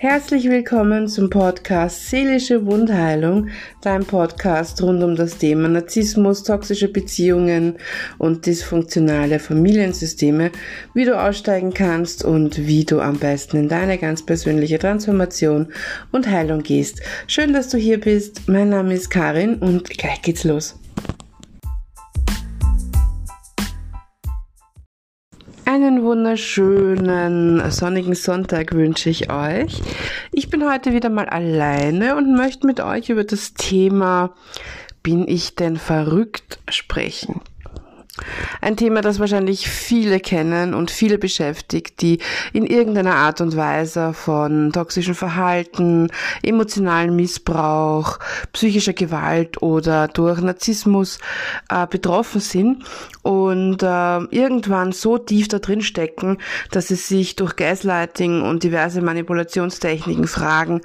Herzlich willkommen zum Podcast Seelische Wundheilung, dein Podcast rund um das Thema Narzissmus, toxische Beziehungen und dysfunktionale Familiensysteme, wie du aussteigen kannst und wie du am besten in deine ganz persönliche Transformation und Heilung gehst. Schön, dass du hier bist. Mein Name ist Karin und gleich geht's los. Wunderschönen sonnigen Sonntag wünsche ich euch. Ich bin heute wieder mal alleine und möchte mit euch über das Thema Bin ich denn verrückt sprechen. Ein Thema, das wahrscheinlich viele kennen und viele beschäftigt, die in irgendeiner Art und Weise von toxischem Verhalten, emotionalen Missbrauch, psychischer Gewalt oder durch Narzissmus äh, betroffen sind und äh, irgendwann so tief da drin stecken, dass sie sich durch Gaslighting und diverse Manipulationstechniken fragen,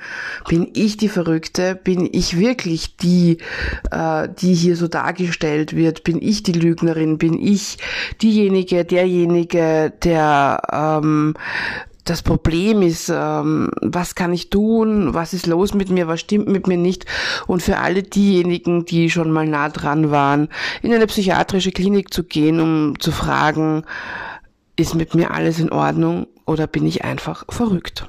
bin ich die Verrückte? Bin ich wirklich die, äh, die hier so dargestellt wird? Bin ich die Lügnerin? Bin ich diejenige, derjenige, der ähm, das Problem ist, ähm, was kann ich tun, was ist los mit mir, was stimmt mit mir nicht. Und für alle diejenigen, die schon mal nah dran waren, in eine psychiatrische Klinik zu gehen, um zu fragen, ist mit mir alles in Ordnung oder bin ich einfach verrückt?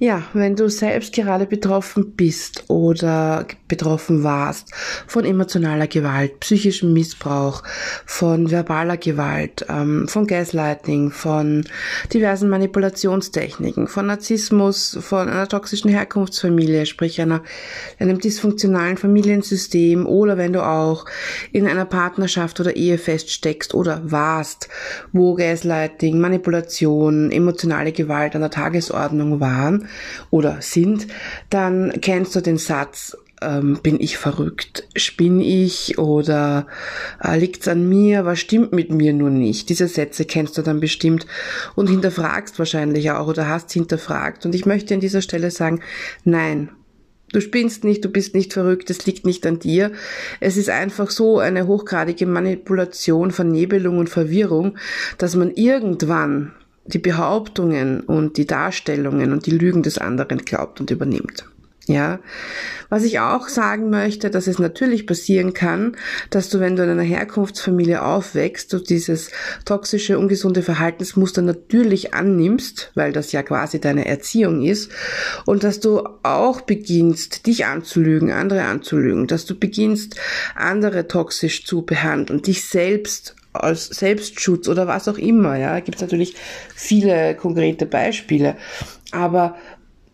Ja, wenn du selbst gerade betroffen bist oder betroffen warst von emotionaler Gewalt, psychischem Missbrauch, von verbaler Gewalt, ähm, von Gaslighting, von diversen Manipulationstechniken, von Narzissmus, von einer toxischen Herkunftsfamilie, sprich einer, einem dysfunktionalen Familiensystem oder wenn du auch in einer Partnerschaft oder Ehe feststeckst oder warst, wo Gaslighting, Manipulation, emotionale Gewalt an der Tagesordnung waren, oder sind, dann kennst du den Satz, ähm, bin ich verrückt? Spinn ich oder äh, liegt's an mir? Was stimmt mit mir nur nicht? Diese Sätze kennst du dann bestimmt und hinterfragst wahrscheinlich auch oder hast hinterfragt. Und ich möchte an dieser Stelle sagen, nein, Du spinnst nicht, du bist nicht verrückt, es liegt nicht an dir. Es ist einfach so eine hochgradige Manipulation, Vernebelung und Verwirrung, dass man irgendwann die Behauptungen und die Darstellungen und die Lügen des anderen glaubt und übernimmt. Ja, was ich auch sagen möchte, dass es natürlich passieren kann, dass du, wenn du in einer Herkunftsfamilie aufwächst, du dieses toxische, ungesunde Verhaltensmuster natürlich annimmst, weil das ja quasi deine Erziehung ist, und dass du auch beginnst, dich anzulügen, andere anzulügen, dass du beginnst, andere toxisch zu behandeln, dich selbst als Selbstschutz oder was auch immer. Ja, gibt es natürlich viele konkrete Beispiele. Aber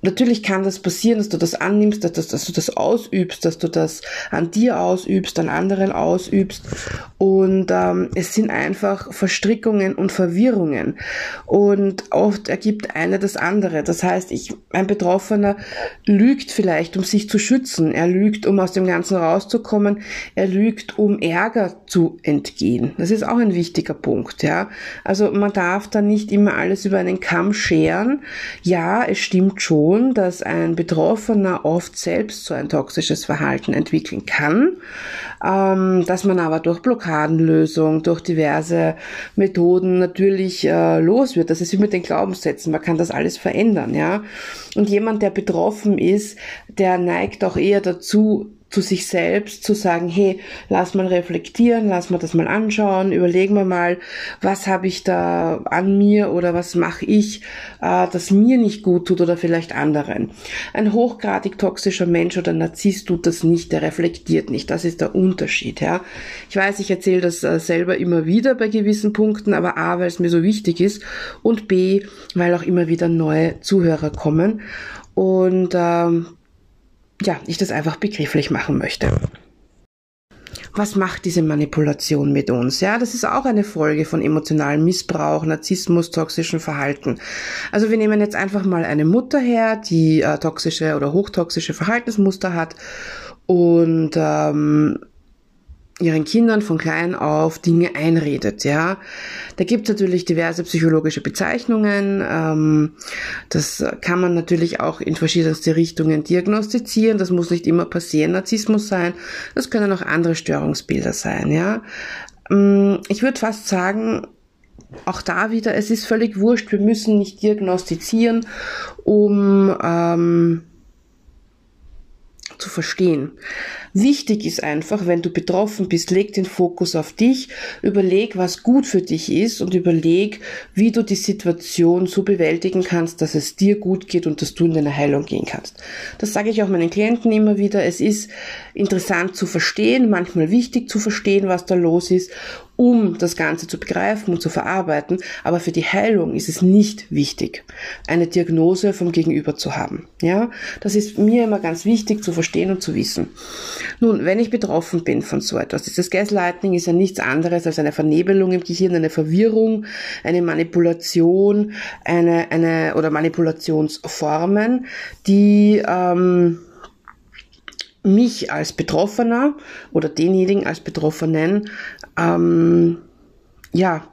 natürlich kann das passieren, dass du das annimmst, dass, dass, dass, du das ausübst, dass du das an dir ausübst, an anderen ausübst. Und ähm, es sind einfach Verstrickungen und Verwirrungen. Und oft ergibt eine das andere. Das heißt, ich, ein Betroffener lügt vielleicht, um sich zu schützen. Er lügt, um aus dem Ganzen rauszukommen. Er lügt, um Ärger zu entgehen. Das ist auch ein wichtiger Punkt. Ja, also man darf da nicht immer alles über einen Kamm scheren. Ja, es stimmt schon schon, dass ein Betroffener oft selbst so ein toxisches Verhalten entwickeln kann, ähm, dass man aber durch Blockadenlösung, durch diverse Methoden natürlich äh, los wird. Das ist wie mit den Glaubenssätzen, man kann das alles verändern, ja. Und jemand, der betroffen ist, der neigt auch eher dazu, zu sich selbst zu sagen, hey, lass mal reflektieren, lass mal das mal anschauen, überlegen wir mal, was habe ich da an mir oder was mache ich, äh, das mir nicht gut tut oder vielleicht anderen. Ein hochgradig toxischer Mensch oder Narzisst tut das nicht, der reflektiert nicht. Das ist der Unterschied. Ja. Ich weiß, ich erzähle das äh, selber immer wieder bei gewissen Punkten, aber A, weil es mir so wichtig ist und B, weil auch immer wieder neue Zuhörer kommen. Und ähm, ja, ich das einfach begrifflich machen möchte. Was macht diese Manipulation mit uns? Ja, das ist auch eine Folge von emotionalem Missbrauch, Narzissmus, toxischen Verhalten. Also wir nehmen jetzt einfach mal eine Mutter her, die äh, toxische oder hochtoxische Verhaltensmuster hat und ähm, ihren Kindern von klein auf Dinge einredet, ja. Da gibt es natürlich diverse psychologische Bezeichnungen. Ähm, das kann man natürlich auch in verschiedenste Richtungen diagnostizieren. Das muss nicht immer passieren Narzissmus sein. Das können auch andere Störungsbilder sein, ja. Ähm, ich würde fast sagen, auch da wieder, es ist völlig wurscht, wir müssen nicht diagnostizieren, um ähm, zu verstehen. Wichtig ist einfach, wenn du betroffen bist, leg den Fokus auf dich, überleg, was gut für dich ist und überleg, wie du die Situation so bewältigen kannst, dass es dir gut geht und dass du in deine Heilung gehen kannst. Das sage ich auch meinen Klienten immer wieder. Es ist interessant zu verstehen, manchmal wichtig zu verstehen, was da los ist um das Ganze zu begreifen und zu verarbeiten, aber für die Heilung ist es nicht wichtig, eine Diagnose vom Gegenüber zu haben. Ja, das ist mir immer ganz wichtig zu verstehen und zu wissen. Nun, wenn ich betroffen bin von so etwas, dieses Gaslighting ist ja nichts anderes als eine Vernebelung im Gehirn, eine Verwirrung, eine Manipulation, eine, eine oder Manipulationsformen, die ähm, mich als Betroffener oder denjenigen als Betroffenen, ähm, ja,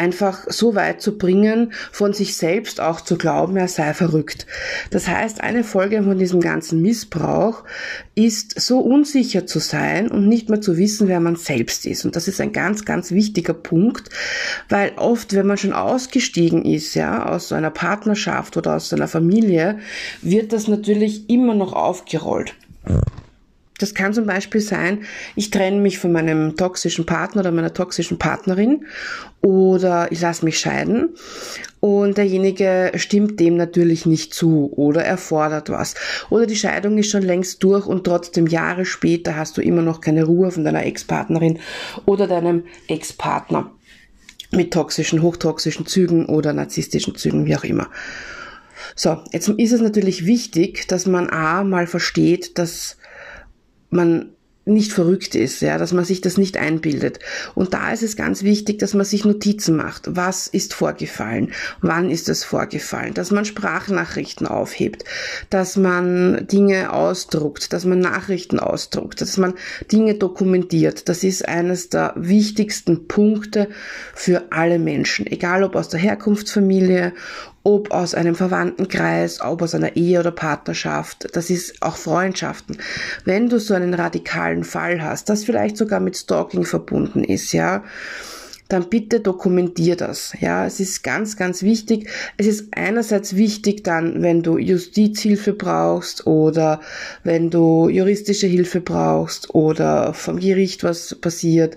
einfach so weit zu bringen, von sich selbst auch zu glauben, er sei verrückt. Das heißt, eine Folge von diesem ganzen Missbrauch ist, so unsicher zu sein und nicht mehr zu wissen, wer man selbst ist. Und das ist ein ganz, ganz wichtiger Punkt, weil oft, wenn man schon ausgestiegen ist, ja, aus so einer Partnerschaft oder aus einer Familie, wird das natürlich immer noch aufgerollt. Das kann zum Beispiel sein, ich trenne mich von meinem toxischen Partner oder meiner toxischen Partnerin oder ich lasse mich scheiden und derjenige stimmt dem natürlich nicht zu oder er fordert was. Oder die Scheidung ist schon längst durch und trotzdem Jahre später hast du immer noch keine Ruhe von deiner Ex-Partnerin oder deinem Ex-Partner mit toxischen, hochtoxischen Zügen oder narzisstischen Zügen, wie auch immer. So, jetzt ist es natürlich wichtig, dass man A mal versteht, dass man nicht verrückt ist, ja, dass man sich das nicht einbildet. Und da ist es ganz wichtig, dass man sich Notizen macht. Was ist vorgefallen? Wann ist es vorgefallen? Dass man Sprachnachrichten aufhebt, dass man Dinge ausdruckt, dass man Nachrichten ausdruckt, dass man Dinge dokumentiert. Das ist eines der wichtigsten Punkte für alle Menschen, egal ob aus der Herkunftsfamilie ob aus einem Verwandtenkreis, ob aus einer Ehe oder Partnerschaft, das ist auch Freundschaften. Wenn du so einen radikalen Fall hast, das vielleicht sogar mit Stalking verbunden ist, ja, dann bitte dokumentier das. Ja, es ist ganz, ganz wichtig. Es ist einerseits wichtig dann, wenn du Justizhilfe brauchst oder wenn du juristische Hilfe brauchst oder vom Gericht was passiert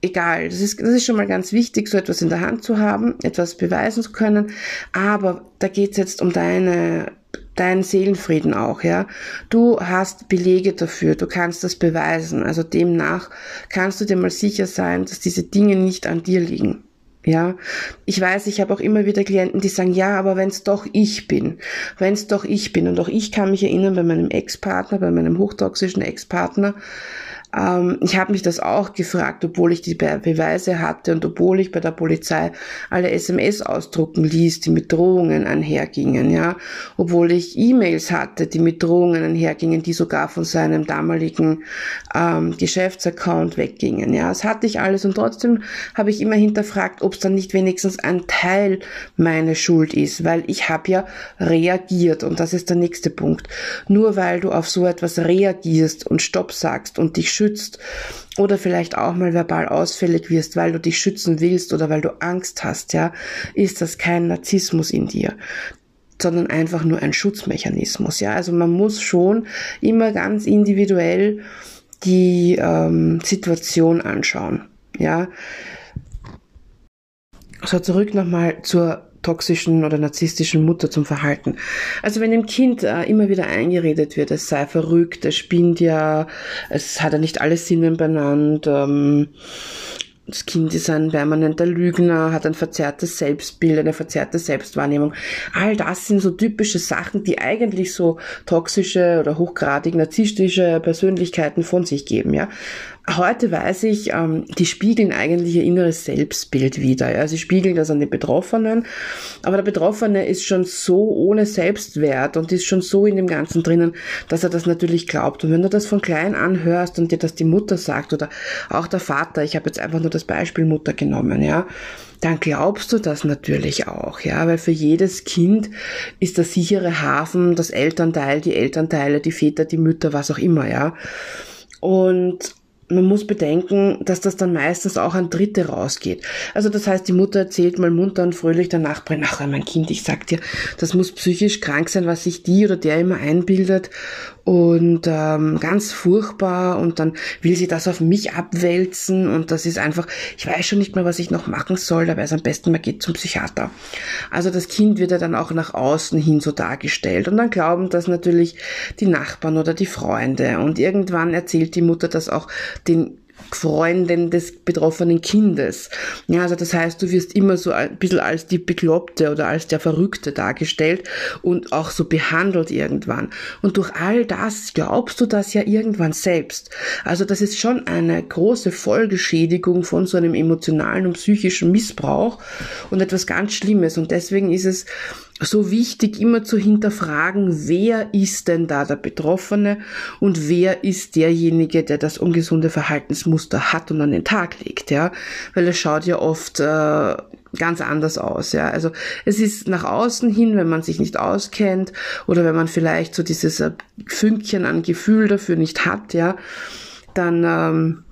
egal, das ist, das ist schon mal ganz wichtig, so etwas in der Hand zu haben, etwas beweisen zu können, aber da geht's jetzt um deine deinen Seelenfrieden auch, ja. Du hast Belege dafür, du kannst das beweisen. Also demnach kannst du dir mal sicher sein, dass diese Dinge nicht an dir liegen. Ja, ich weiß, ich habe auch immer wieder Klienten, die sagen, ja, aber wenn es doch ich bin, wenn es doch ich bin und auch ich kann mich erinnern bei meinem Ex-Partner, bei meinem hochtoxischen Ex-Partner, ähm, ich habe mich das auch gefragt, obwohl ich die Be Beweise hatte und obwohl ich bei der Polizei alle SMS ausdrucken ließ, die mit Drohungen einhergingen, ja, obwohl ich E-Mails hatte, die mit Drohungen einhergingen, die sogar von seinem damaligen ähm, Geschäftsaccount weggingen, ja, das hatte ich alles und trotzdem habe ich immer hinterfragt, ob es dann nicht wenigstens ein Teil meine Schuld ist, weil ich habe ja reagiert und das ist der nächste Punkt. Nur weil du auf so etwas reagierst und Stopp sagst und dich schützt oder vielleicht auch mal verbal ausfällig wirst, weil du dich schützen willst oder weil du Angst hast, ja, ist das kein Narzissmus in dir sondern einfach nur ein Schutzmechanismus. Ja, also man muss schon immer ganz individuell die ähm, Situation anschauen. Ja, so zurück nochmal zur toxischen oder narzisstischen Mutter zum Verhalten. Also wenn dem Kind äh, immer wieder eingeredet wird, es sei verrückt, es spinnt ja, es hat ja nicht alle Sinnen benannt, ähm, das Kind ist ein permanenter Lügner, hat ein verzerrtes Selbstbild, eine verzerrte Selbstwahrnehmung. All das sind so typische Sachen, die eigentlich so toxische oder hochgradig narzisstische Persönlichkeiten von sich geben, ja. Heute weiß ich, ähm, die spiegeln eigentlich ihr inneres Selbstbild wieder. Ja. Sie spiegeln das an den Betroffenen, aber der Betroffene ist schon so ohne Selbstwert und ist schon so in dem Ganzen drinnen, dass er das natürlich glaubt. Und wenn du das von klein an hörst und dir das die Mutter sagt oder auch der Vater, ich habe jetzt einfach nur das Beispiel Mutter genommen, ja, dann glaubst du das natürlich auch, ja, weil für jedes Kind ist der sichere Hafen das Elternteil, die Elternteile, die Väter, die Mütter, was auch immer, ja. Und man muss bedenken, dass das dann meistens auch an Dritte rausgeht. Also das heißt, die Mutter erzählt mal munter und fröhlich der Nachbarin, ach mein Kind, ich sag dir, das muss psychisch krank sein, was sich die oder der immer einbildet und ähm, ganz furchtbar und dann will sie das auf mich abwälzen und das ist einfach, ich weiß schon nicht mehr, was ich noch machen soll, da es am besten, man geht zum Psychiater. Also das Kind wird ja dann auch nach außen hin so dargestellt und dann glauben das natürlich die Nachbarn oder die Freunde und irgendwann erzählt die Mutter das auch den Freundin des betroffenen Kindes. Ja, also das heißt, du wirst immer so ein bisschen als die Bekloppte oder als der Verrückte dargestellt und auch so behandelt irgendwann. Und durch all das glaubst du das ja irgendwann selbst. Also das ist schon eine große Folgeschädigung von so einem emotionalen und psychischen Missbrauch und etwas ganz Schlimmes. Und deswegen ist es so wichtig, immer zu hinterfragen, wer ist denn da der Betroffene und wer ist derjenige, der das ungesunde Verhaltensmuster hat und an den Tag legt, ja, weil es schaut ja oft äh, ganz anders aus, ja. Also es ist nach außen hin, wenn man sich nicht auskennt oder wenn man vielleicht so dieses äh, Fünkchen an Gefühl dafür nicht hat, ja, dann ähm,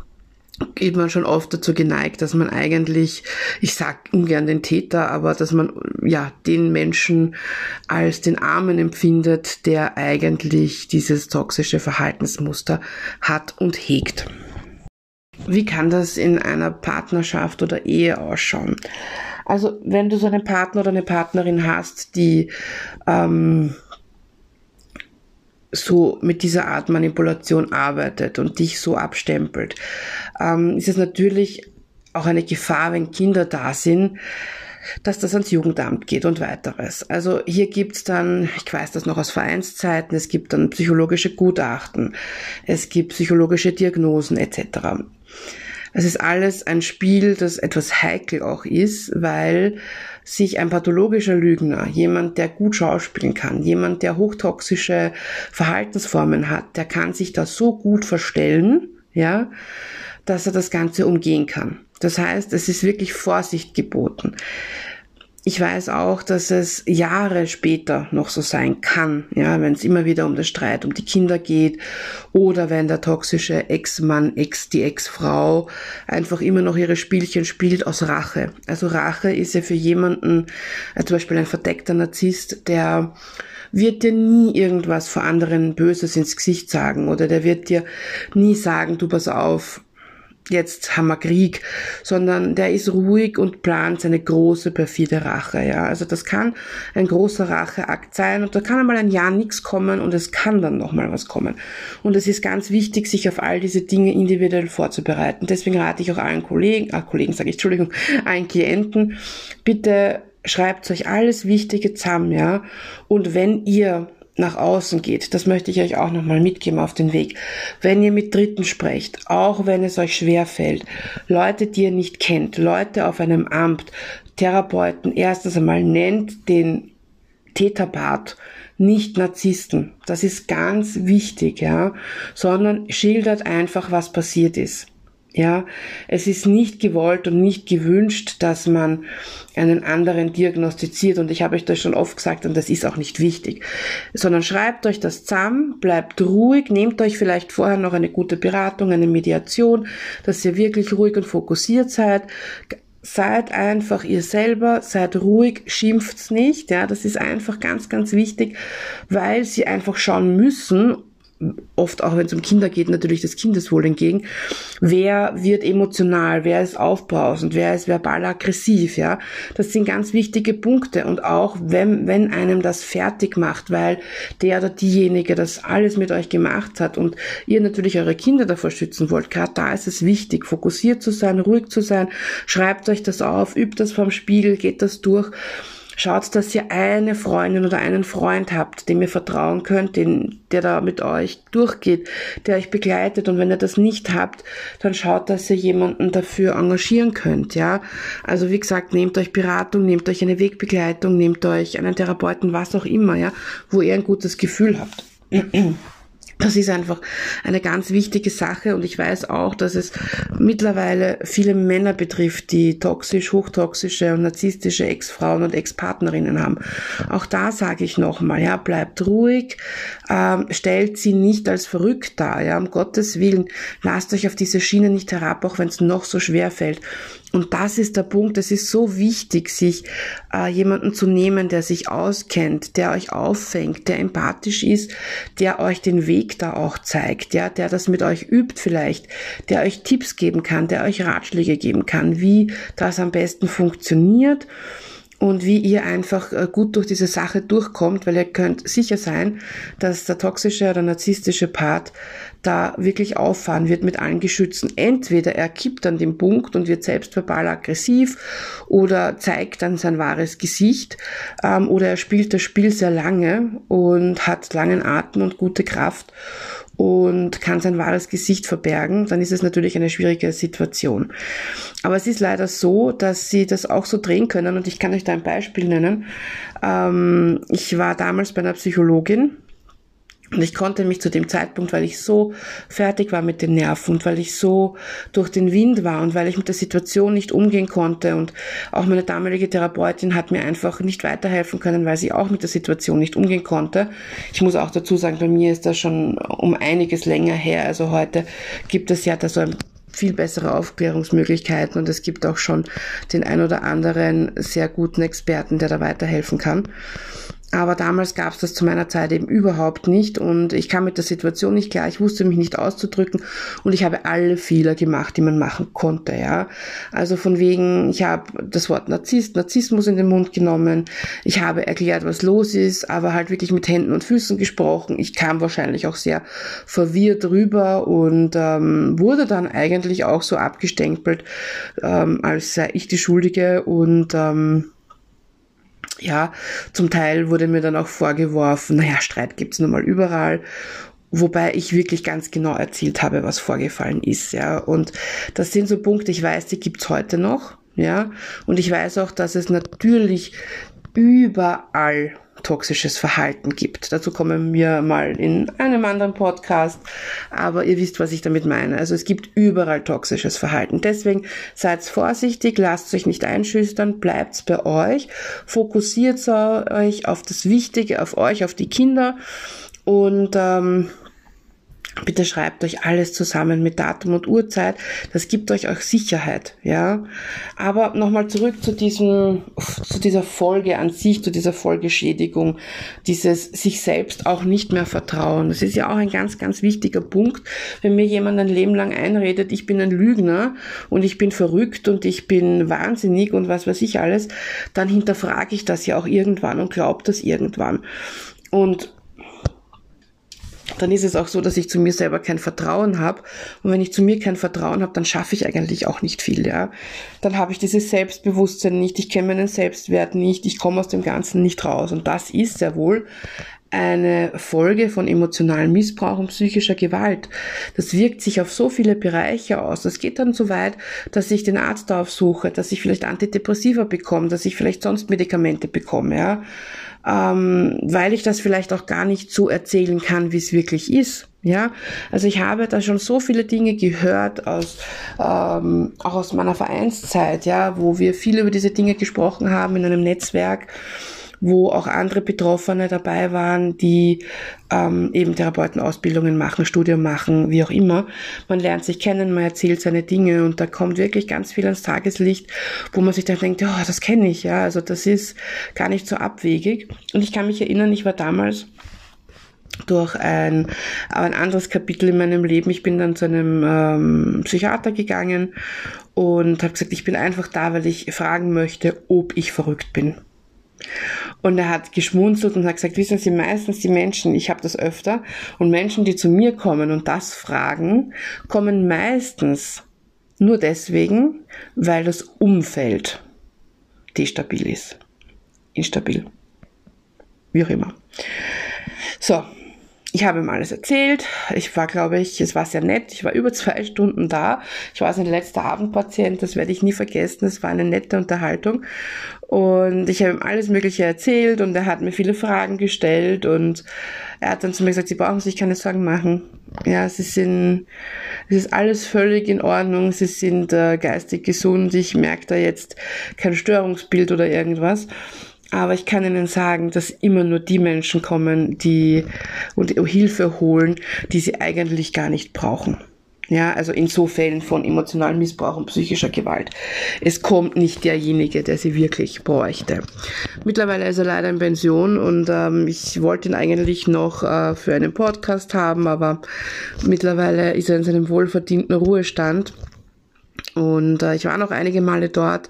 geht man schon oft dazu geneigt, dass man eigentlich, ich sag ungern den Täter, aber dass man ja den Menschen als den Armen empfindet, der eigentlich dieses toxische Verhaltensmuster hat und hegt. Wie kann das in einer Partnerschaft oder Ehe ausschauen? Also wenn du so einen Partner oder eine Partnerin hast, die ähm, so mit dieser Art Manipulation arbeitet und dich so abstempelt, ähm, ist es natürlich auch eine Gefahr, wenn Kinder da sind, dass das ans Jugendamt geht und weiteres. Also hier gibt's dann, ich weiß das noch aus Vereinszeiten, es gibt dann psychologische Gutachten, es gibt psychologische Diagnosen etc. Es ist alles ein Spiel, das etwas heikel auch ist, weil sich ein pathologischer Lügner, jemand, der gut schauspielen kann, jemand, der hochtoxische Verhaltensformen hat, der kann sich da so gut verstellen, ja, dass er das Ganze umgehen kann. Das heißt, es ist wirklich Vorsicht geboten. Ich weiß auch, dass es Jahre später noch so sein kann, ja, wenn es immer wieder um den Streit um die Kinder geht oder wenn der toxische Ex-Mann, Ex, die Ex-Frau einfach immer noch ihre Spielchen spielt aus Rache. Also Rache ist ja für jemanden, äh, zum Beispiel ein verdeckter Narzisst, der wird dir nie irgendwas vor anderen Böses ins Gesicht sagen oder der wird dir nie sagen, du pass auf, jetzt haben wir Krieg, sondern der ist ruhig und plant seine große perfide Rache, ja. Also das kann ein großer Racheakt sein und da kann einmal ein Jahr nichts kommen und es kann dann nochmal was kommen. Und es ist ganz wichtig, sich auf all diese Dinge individuell vorzubereiten. Deswegen rate ich auch allen Kollegen, ah, Kollegen sage ich, Entschuldigung, allen Klienten, bitte schreibt euch alles Wichtige zusammen, ja. Und wenn ihr nach außen geht. Das möchte ich euch auch nochmal mitgeben auf den Weg. Wenn ihr mit Dritten sprecht, auch wenn es euch schwer fällt, Leute, die ihr nicht kennt, Leute auf einem Amt, Therapeuten, erstens einmal nennt den Täterpart nicht Narzissten. Das ist ganz wichtig, ja, sondern schildert einfach, was passiert ist. Ja, es ist nicht gewollt und nicht gewünscht, dass man einen anderen diagnostiziert. Und ich habe euch das schon oft gesagt und das ist auch nicht wichtig, sondern schreibt euch das zusammen, bleibt ruhig, nehmt euch vielleicht vorher noch eine gute Beratung, eine Mediation, dass ihr wirklich ruhig und fokussiert seid, seid einfach ihr selber, seid ruhig, schimpft's nicht, ja, das ist einfach ganz, ganz wichtig, weil sie einfach schauen müssen, oft auch wenn es um Kinder geht, natürlich das Kindeswohl entgegen. Wer wird emotional, wer ist aufbrausend, wer ist verbal aggressiv, ja? Das sind ganz wichtige Punkte. Und auch wenn, wenn einem das fertig macht, weil der oder diejenige das alles mit euch gemacht hat und ihr natürlich eure Kinder davor schützen wollt, gerade da ist es wichtig, fokussiert zu sein, ruhig zu sein, schreibt euch das auf, übt das vom Spiegel, geht das durch Schaut, dass ihr eine Freundin oder einen Freund habt, dem ihr vertrauen könnt, den, der da mit euch durchgeht, der euch begleitet. Und wenn ihr das nicht habt, dann schaut, dass ihr jemanden dafür engagieren könnt, ja. Also wie gesagt, nehmt euch Beratung, nehmt euch eine Wegbegleitung, nehmt euch einen Therapeuten, was auch immer, ja, wo ihr ein gutes Gefühl habt. Das ist einfach eine ganz wichtige Sache und ich weiß auch, dass es mittlerweile viele Männer betrifft, die toxisch, hochtoxische und narzisstische Ex-Frauen und Ex-Partnerinnen haben. Auch da sage ich nochmal, ja, bleibt ruhig, ähm, stellt sie nicht als verrückt dar, ja, um Gottes Willen, lasst euch auf diese Schiene nicht herab, auch wenn es noch so schwer fällt. Und das ist der Punkt, es ist so wichtig, sich äh, jemanden zu nehmen, der sich auskennt, der euch auffängt, der empathisch ist, der euch den Weg da auch zeigt, ja, der das mit euch übt vielleicht, der euch Tipps geben kann, der euch Ratschläge geben kann, wie das am besten funktioniert und wie ihr einfach äh, gut durch diese Sache durchkommt, weil ihr könnt sicher sein, dass der toxische oder narzisstische Part da wirklich auffahren wird mit allen Geschützen. Entweder er kippt an dem Punkt und wird selbst verbal aggressiv oder zeigt dann sein wahres Gesicht ähm, oder er spielt das Spiel sehr lange und hat langen Atem und gute Kraft und kann sein wahres Gesicht verbergen, dann ist es natürlich eine schwierige Situation. Aber es ist leider so, dass sie das auch so drehen können und ich kann euch da ein Beispiel nennen. Ähm, ich war damals bei einer Psychologin und ich konnte mich zu dem Zeitpunkt, weil ich so fertig war mit den Nerven und weil ich so durch den Wind war und weil ich mit der Situation nicht umgehen konnte und auch meine damalige Therapeutin hat mir einfach nicht weiterhelfen können, weil sie auch mit der Situation nicht umgehen konnte. Ich muss auch dazu sagen, bei mir ist das schon um einiges länger her. Also heute gibt es ja da so ein viel bessere Aufklärungsmöglichkeiten und es gibt auch schon den ein oder anderen sehr guten Experten, der da weiterhelfen kann. Aber damals gab es das zu meiner Zeit eben überhaupt nicht und ich kam mit der Situation nicht klar. Ich wusste mich nicht auszudrücken und ich habe alle Fehler gemacht, die man machen konnte. Ja, also von wegen, ich habe das Wort Narzisst, Narzissmus in den Mund genommen. Ich habe erklärt, was los ist, aber halt wirklich mit Händen und Füßen gesprochen. Ich kam wahrscheinlich auch sehr verwirrt rüber und ähm, wurde dann eigentlich auch so abgestempelt, ähm, als sei ich die Schuldige und ähm, ja, zum Teil wurde mir dann auch vorgeworfen, naja, Streit gibt's nun mal überall. Wobei ich wirklich ganz genau erzählt habe, was vorgefallen ist, ja. Und das sind so Punkte, ich weiß, die gibt's heute noch, ja. Und ich weiß auch, dass es natürlich überall toxisches Verhalten gibt. Dazu kommen wir mal in einem anderen Podcast, aber ihr wisst, was ich damit meine. Also es gibt überall toxisches Verhalten. Deswegen seid vorsichtig, lasst euch nicht einschüchtern, bleibt bei euch, fokussiert euch auf das Wichtige, auf euch, auf die Kinder und ähm, Bitte schreibt euch alles zusammen mit Datum und Uhrzeit. Das gibt euch auch Sicherheit, ja. Aber nochmal zurück zu diesem, zu dieser Folge an sich, zu dieser Folgeschädigung, dieses sich selbst auch nicht mehr vertrauen. Das ist ja auch ein ganz, ganz wichtiger Punkt. Wenn mir jemand ein Leben lang einredet, ich bin ein Lügner und ich bin verrückt und ich bin wahnsinnig und was weiß ich alles, dann hinterfrage ich das ja auch irgendwann und glaube das irgendwann. Und dann ist es auch so, dass ich zu mir selber kein Vertrauen habe. Und wenn ich zu mir kein Vertrauen habe, dann schaffe ich eigentlich auch nicht viel, ja. Dann habe ich dieses Selbstbewusstsein nicht, ich kenne meinen Selbstwert nicht, ich komme aus dem Ganzen nicht raus. Und das ist sehr wohl eine Folge von emotionalem Missbrauch und psychischer Gewalt. Das wirkt sich auf so viele Bereiche aus. Das geht dann so weit, dass ich den Arzt aufsuche, dass ich vielleicht Antidepressiva bekomme, dass ich vielleicht sonst Medikamente bekomme, ja ähm, weil ich das vielleicht auch gar nicht so erzählen kann, wie es wirklich ist. Ja, also ich habe da schon so viele Dinge gehört aus ähm, auch aus meiner Vereinszeit, ja, wo wir viel über diese Dinge gesprochen haben in einem Netzwerk wo auch andere Betroffene dabei waren, die ähm, eben Therapeutenausbildungen machen, Studium machen, wie auch immer. Man lernt sich kennen, man erzählt seine Dinge und da kommt wirklich ganz viel ans Tageslicht, wo man sich dann denkt, oh, das kenne ich, ja, also das ist gar nicht so abwegig. Und ich kann mich erinnern, ich war damals durch ein, ein anderes Kapitel in meinem Leben. Ich bin dann zu einem ähm, Psychiater gegangen und habe gesagt, ich bin einfach da, weil ich fragen möchte, ob ich verrückt bin. Und er hat geschmunzelt und hat gesagt, wissen Sie, meistens die Menschen, ich habe das öfter, und Menschen, die zu mir kommen und das fragen, kommen meistens nur deswegen, weil das Umfeld destabil ist. Instabil. Wie auch immer. So, ich habe ihm alles erzählt. Ich war, glaube ich, es war sehr nett. Ich war über zwei Stunden da. Ich war sein letzter Abendpatient. Das werde ich nie vergessen. Es war eine nette Unterhaltung. Und ich habe ihm alles Mögliche erzählt und er hat mir viele Fragen gestellt und er hat dann zu mir gesagt, Sie brauchen sich keine Sorgen machen. Ja, Sie sind, es ist alles völlig in Ordnung. Sie sind äh, geistig gesund. Ich merke da jetzt kein Störungsbild oder irgendwas. Aber ich kann Ihnen sagen, dass immer nur die Menschen kommen, die und Hilfe holen, die sie eigentlich gar nicht brauchen. Ja, also in so Fällen von emotionalem Missbrauch und psychischer Gewalt. Es kommt nicht derjenige, der sie wirklich bräuchte. Mittlerweile ist er leider in Pension und ähm, ich wollte ihn eigentlich noch äh, für einen Podcast haben, aber mittlerweile ist er in seinem wohlverdienten Ruhestand. Und äh, ich war noch einige Male dort,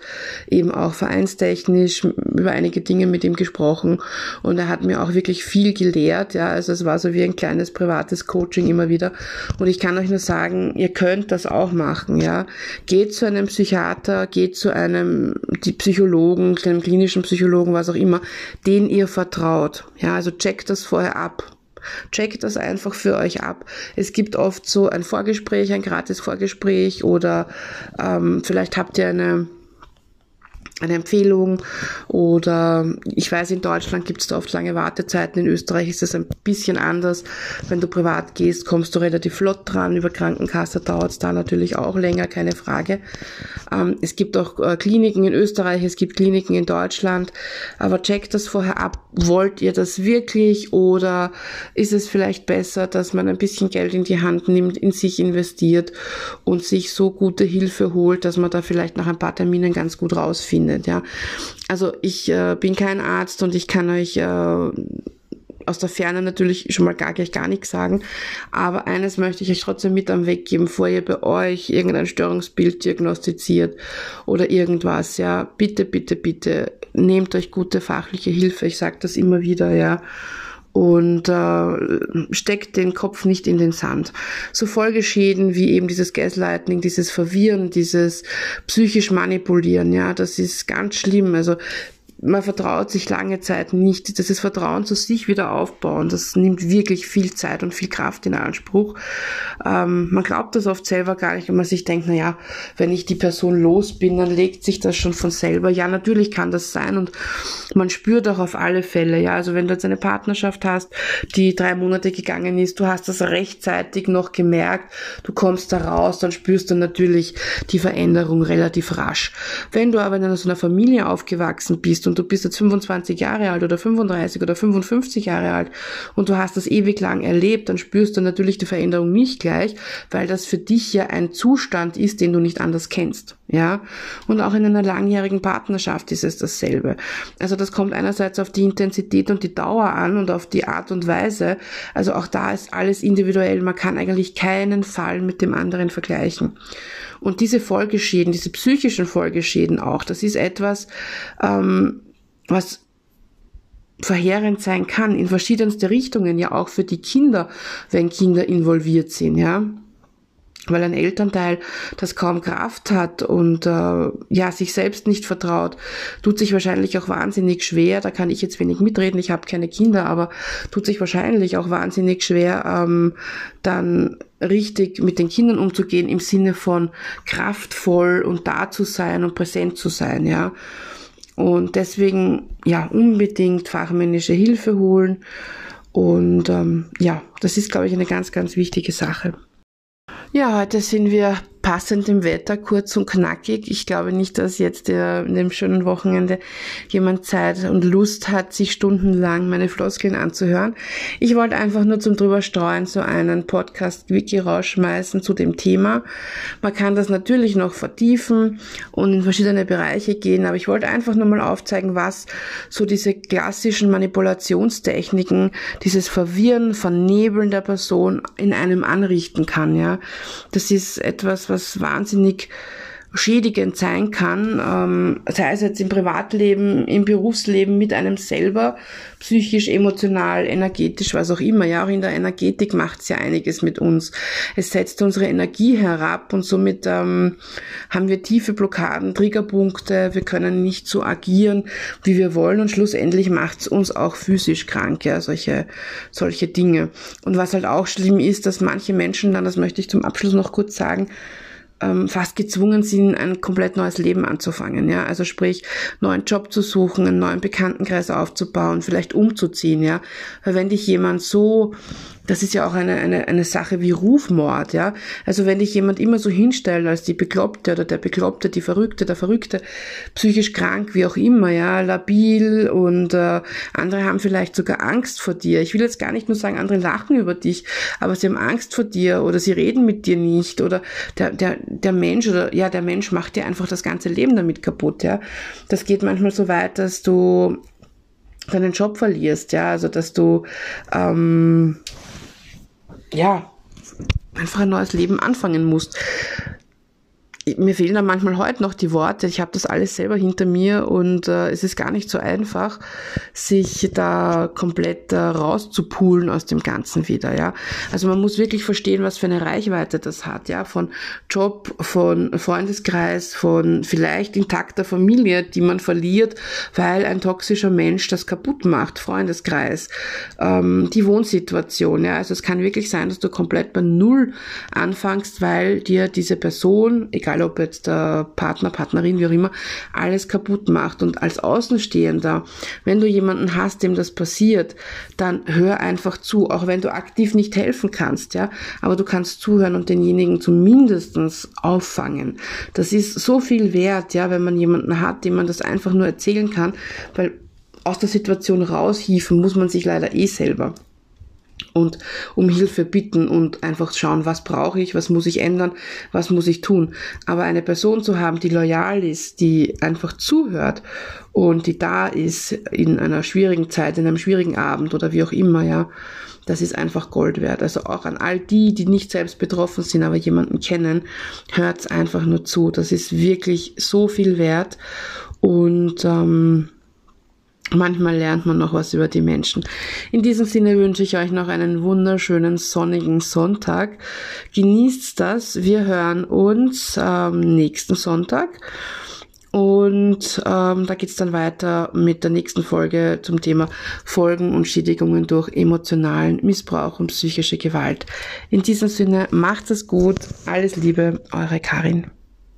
eben auch vereinstechnisch, über einige Dinge mit ihm gesprochen. Und er hat mir auch wirklich viel gelehrt. Ja, also es war so wie ein kleines privates Coaching immer wieder. Und ich kann euch nur sagen, ihr könnt das auch machen. Ja, geht zu einem Psychiater, geht zu einem die Psychologen, einem klinischen Psychologen, was auch immer, den ihr vertraut. Ja, also checkt das vorher ab. Checkt das einfach für euch ab. Es gibt oft so ein Vorgespräch, ein gratis Vorgespräch oder ähm, vielleicht habt ihr eine eine Empfehlung oder ich weiß, in Deutschland gibt es da oft lange Wartezeiten, in Österreich ist das ein bisschen anders. Wenn du privat gehst, kommst du relativ flott dran, über Krankenkasse dauert es da natürlich auch länger, keine Frage. Ähm, es gibt auch äh, Kliniken in Österreich, es gibt Kliniken in Deutschland, aber checkt das vorher ab, wollt ihr das wirklich oder ist es vielleicht besser, dass man ein bisschen Geld in die Hand nimmt, in sich investiert und sich so gute Hilfe holt, dass man da vielleicht nach ein paar Terminen ganz gut rausfindet findet, ja. Also ich äh, bin kein Arzt und ich kann euch äh, aus der Ferne natürlich schon mal gar gar nichts sagen. Aber eines möchte ich euch trotzdem mit am Weg geben, bevor ihr bei euch irgendein Störungsbild diagnostiziert oder irgendwas, ja. Bitte, bitte, bitte nehmt euch gute fachliche Hilfe. Ich sage das immer wieder, ja und äh, steckt den Kopf nicht in den Sand. So Folgeschäden wie eben dieses Gaslighting, dieses Verwirren, dieses psychisch manipulieren, ja, das ist ganz schlimm. Also man vertraut sich lange Zeit nicht. Das ist Vertrauen zu sich wieder aufbauen. Das nimmt wirklich viel Zeit und viel Kraft in Anspruch. Ähm, man glaubt das oft selber gar nicht, wenn man sich denkt, na ja, wenn ich die Person los bin, dann legt sich das schon von selber. Ja, natürlich kann das sein und man spürt auch auf alle Fälle. Ja, also wenn du jetzt eine Partnerschaft hast, die drei Monate gegangen ist, du hast das rechtzeitig noch gemerkt, du kommst da raus, dann spürst du natürlich die Veränderung relativ rasch. Wenn du aber in so einer Familie aufgewachsen bist und du bist jetzt 25 Jahre alt oder 35 oder 55 Jahre alt und du hast das ewig lang erlebt, dann spürst du natürlich die Veränderung nicht gleich, weil das für dich ja ein Zustand ist, den du nicht anders kennst. Ja, und auch in einer langjährigen Partnerschaft ist es dasselbe. Also das kommt einerseits auf die Intensität und die Dauer an und auf die Art und Weise. Also auch da ist alles individuell. Man kann eigentlich keinen Fall mit dem anderen vergleichen. Und diese Folgeschäden, diese psychischen Folgeschäden auch, das ist etwas, ähm, was verheerend sein kann in verschiedenste Richtungen, ja auch für die Kinder, wenn Kinder involviert sind, ja weil ein Elternteil das kaum Kraft hat und äh, ja sich selbst nicht vertraut, tut sich wahrscheinlich auch wahnsinnig schwer. Da kann ich jetzt wenig mitreden. Ich habe keine Kinder, aber tut sich wahrscheinlich auch wahnsinnig schwer, ähm, dann richtig mit den Kindern umzugehen im Sinne von kraftvoll und da zu sein und präsent zu sein. Ja, und deswegen, ja, unbedingt fachmännische Hilfe holen. Und ähm, ja, das ist, glaube ich, eine ganz, ganz wichtige Sache. Ja, heute sind wir passend im Wetter, kurz und knackig. Ich glaube nicht, dass jetzt in dem schönen Wochenende jemand Zeit und Lust hat, sich stundenlang meine Floskeln anzuhören. Ich wollte einfach nur zum drüber streuen so einen Podcast-Wiki rausschmeißen zu dem Thema. Man kann das natürlich noch vertiefen und in verschiedene Bereiche gehen, aber ich wollte einfach nur mal aufzeigen, was so diese klassischen Manipulationstechniken, dieses Verwirren, Vernebeln der Person in einem anrichten kann, ja. Das ist etwas, was was wahnsinnig schädigend sein kann, ähm, sei es jetzt im Privatleben, im Berufsleben, mit einem selber, psychisch, emotional, energetisch, was auch immer. Ja, auch in der Energetik macht es ja einiges mit uns. Es setzt unsere Energie herab und somit ähm, haben wir tiefe Blockaden, Triggerpunkte, wir können nicht so agieren, wie wir wollen und schlussendlich macht es uns auch physisch krank, ja, solche, solche Dinge. Und was halt auch schlimm ist, dass manche Menschen dann, das möchte ich zum Abschluss noch kurz sagen, ähm, fast gezwungen sind, ein komplett neues Leben anzufangen, ja. Also sprich, neuen Job zu suchen, einen neuen Bekanntenkreis aufzubauen, vielleicht umzuziehen, ja. Weil wenn dich jemand so das ist ja auch eine, eine, eine Sache wie Rufmord, ja. Also wenn dich jemand immer so hinstellt als die Bekloppte oder der Bekloppte, die Verrückte, der Verrückte, psychisch krank, wie auch immer, ja, labil und äh, andere haben vielleicht sogar Angst vor dir. Ich will jetzt gar nicht nur sagen, andere lachen über dich, aber sie haben Angst vor dir oder sie reden mit dir nicht oder der, der, der Mensch oder ja, der Mensch macht dir einfach das ganze Leben damit kaputt, ja. Das geht manchmal so weit, dass du deinen Job verlierst, ja, also dass du ähm, ja, einfach ein neues Leben anfangen musst mir fehlen da manchmal heute noch die Worte. Ich habe das alles selber hinter mir und äh, es ist gar nicht so einfach, sich da komplett äh, rauszupulen aus dem Ganzen wieder. Ja, also man muss wirklich verstehen, was für eine Reichweite das hat. Ja, von Job, von Freundeskreis, von vielleicht intakter Familie, die man verliert, weil ein toxischer Mensch das kaputt macht. Freundeskreis, ähm, die Wohnsituation. Ja, also es kann wirklich sein, dass du komplett bei Null anfängst, weil dir diese Person, egal egal ob jetzt der Partner, Partnerin, wie auch immer, alles kaputt macht. Und als Außenstehender, wenn du jemanden hast, dem das passiert, dann hör einfach zu, auch wenn du aktiv nicht helfen kannst, ja, aber du kannst zuhören und denjenigen zumindestens auffangen. Das ist so viel wert, ja, wenn man jemanden hat, dem man das einfach nur erzählen kann, weil aus der Situation raushieven muss man sich leider eh selber und um Hilfe bitten und einfach schauen, was brauche ich, was muss ich ändern, was muss ich tun. Aber eine Person zu haben, die loyal ist, die einfach zuhört und die da ist in einer schwierigen Zeit, in einem schwierigen Abend oder wie auch immer, ja, das ist einfach Gold wert. Also auch an all die, die nicht selbst betroffen sind, aber jemanden kennen, hört's einfach nur zu. Das ist wirklich so viel wert und ähm, Manchmal lernt man noch was über die Menschen. In diesem Sinne wünsche ich euch noch einen wunderschönen sonnigen Sonntag. Genießt das. Wir hören uns ähm, nächsten Sonntag. Und ähm, da geht's dann weiter mit der nächsten Folge zum Thema Folgen und Schädigungen durch emotionalen Missbrauch und psychische Gewalt. In diesem Sinne, macht es gut. Alles Liebe, eure Karin.